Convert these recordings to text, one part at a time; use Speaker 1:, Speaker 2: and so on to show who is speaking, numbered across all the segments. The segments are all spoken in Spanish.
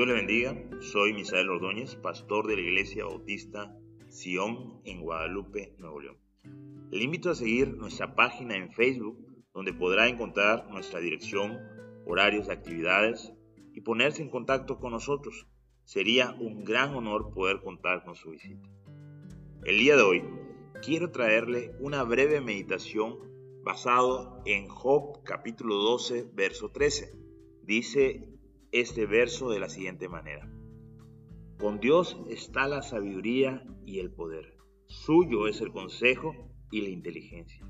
Speaker 1: Dios le bendiga, soy Misael Ordóñez, pastor de la Iglesia Bautista Sion en Guadalupe, Nuevo León. Le invito a seguir nuestra página en Facebook, donde podrá encontrar nuestra dirección, horarios de actividades y ponerse en contacto con nosotros. Sería un gran honor poder contar con su visita. El día de hoy quiero traerle una breve meditación basado en Job capítulo 12, verso 13. Dice este verso de la siguiente manera. Con Dios está la sabiduría y el poder. Suyo es el consejo y la inteligencia.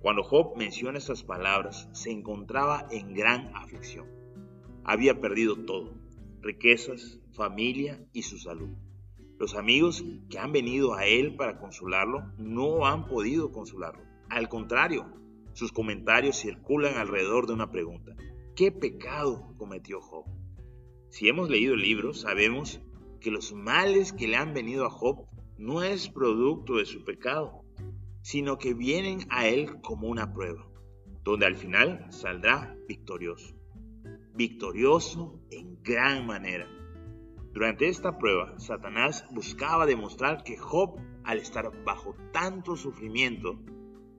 Speaker 1: Cuando Job menciona estas palabras, se encontraba en gran aflicción. Había perdido todo, riquezas, familia y su salud. Los amigos que han venido a él para consolarlo no han podido consolarlo. Al contrario, sus comentarios circulan alrededor de una pregunta. ¿Qué pecado cometió Job? Si hemos leído el libro, sabemos que los males que le han venido a Job no es producto de su pecado, sino que vienen a él como una prueba, donde al final saldrá victorioso. Victorioso en gran manera. Durante esta prueba, Satanás buscaba demostrar que Job, al estar bajo tanto sufrimiento,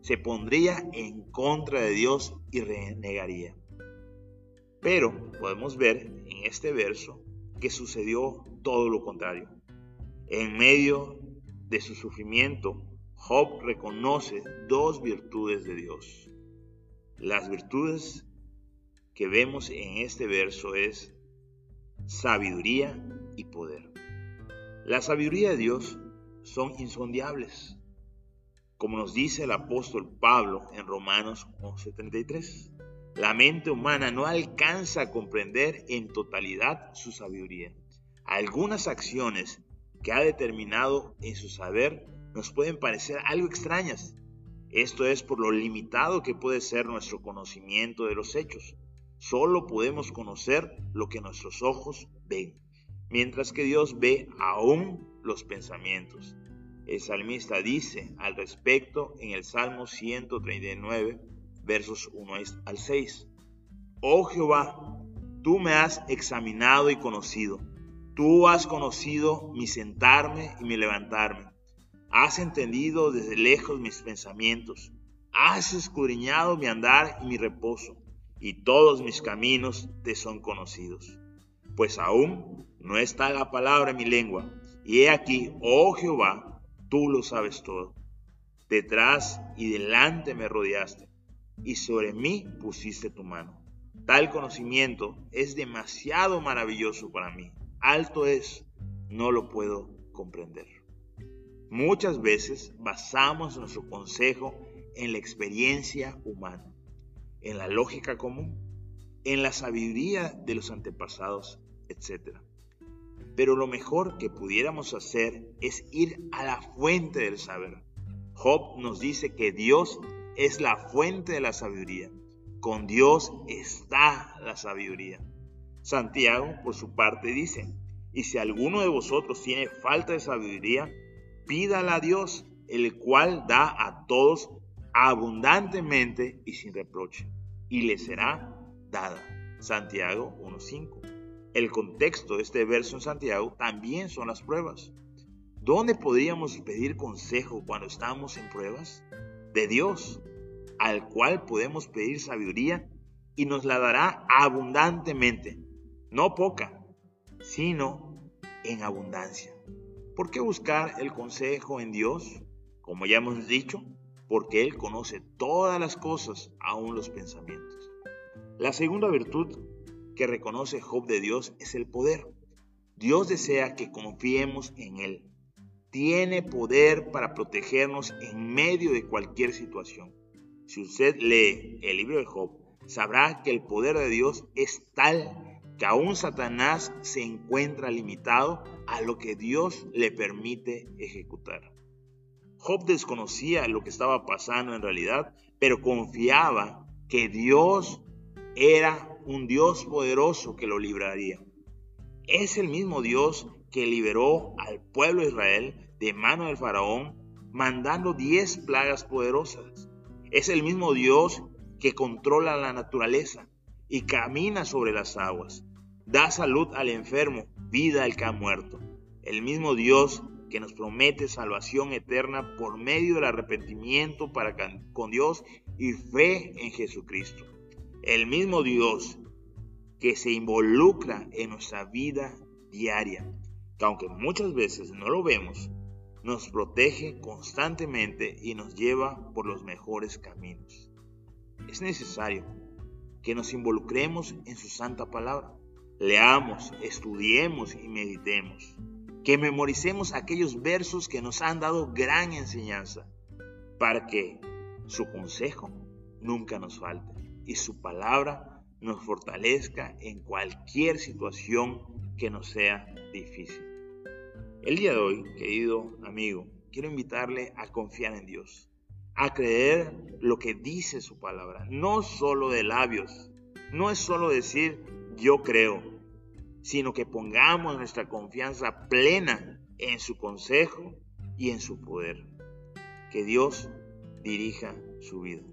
Speaker 1: se pondría en contra de Dios y renegaría. Pero podemos ver en este verso que sucedió todo lo contrario. En medio de su sufrimiento, Job reconoce dos virtudes de Dios. Las virtudes que vemos en este verso es sabiduría y poder. La sabiduría de Dios son insondiables, como nos dice el apóstol Pablo en Romanos 11:33. La mente humana no alcanza a comprender en totalidad su sabiduría. Algunas acciones que ha determinado en su saber nos pueden parecer algo extrañas. Esto es por lo limitado que puede ser nuestro conocimiento de los hechos. Solo podemos conocer lo que nuestros ojos ven, mientras que Dios ve aún los pensamientos. El salmista dice al respecto en el Salmo 139, versos 1 al 6. Oh Jehová, tú me has examinado y conocido. Tú has conocido mi sentarme y mi levantarme. Has entendido desde lejos mis pensamientos. Has escudriñado mi andar y mi reposo, y todos mis caminos te son conocidos. Pues aún no está la palabra en mi lengua, y he aquí, oh Jehová, tú lo sabes todo. Detrás y delante me rodeaste y sobre mí pusiste tu mano. Tal conocimiento es demasiado maravilloso para mí. Alto es, no lo puedo comprender. Muchas veces basamos nuestro consejo en la experiencia humana, en la lógica común, en la sabiduría de los antepasados, etc. Pero lo mejor que pudiéramos hacer es ir a la fuente del saber. Job nos dice que Dios es la fuente de la sabiduría. Con Dios está la sabiduría. Santiago, por su parte, dice, y si alguno de vosotros tiene falta de sabiduría, pídala a Dios, el cual da a todos abundantemente y sin reproche, y le será dada. Santiago 1.5. El contexto de este verso en Santiago también son las pruebas. ¿Dónde podríamos pedir consejo cuando estamos en pruebas? De Dios al cual podemos pedir sabiduría y nos la dará abundantemente, no poca, sino en abundancia. ¿Por qué buscar el consejo en Dios? Como ya hemos dicho, porque Él conoce todas las cosas, aún los pensamientos. La segunda virtud que reconoce Job de Dios es el poder. Dios desea que confiemos en Él. Tiene poder para protegernos en medio de cualquier situación. Si usted lee el libro de Job, sabrá que el poder de Dios es tal que aún Satanás se encuentra limitado a lo que Dios le permite ejecutar. Job desconocía lo que estaba pasando en realidad, pero confiaba que Dios era un Dios poderoso que lo libraría. Es el mismo Dios que liberó al pueblo de Israel de mano del faraón, mandando diez plagas poderosas. Es el mismo Dios que controla la naturaleza y camina sobre las aguas. da salud al enfermo, vida al que ha muerto. El mismo Dios que nos promete salvación eterna por medio del arrepentimiento para con Dios y fe en Jesucristo. El mismo Dios que se involucra en nuestra vida diaria, que aunque muchas veces no lo vemos, nos protege constantemente y nos lleva por los mejores caminos. Es necesario que nos involucremos en su santa palabra. Leamos, estudiemos y meditemos que memoricemos aquellos versos que nos han dado gran enseñanza, para que su consejo nunca nos falte y su palabra nos fortalezca en cualquier situación que nos sea difícil. El día de hoy, querido amigo, quiero invitarle a confiar en Dios, a creer lo que dice su palabra, no solo de labios, no es solo decir yo creo, sino que pongamos nuestra confianza plena en su consejo y en su poder. Que Dios dirija su vida.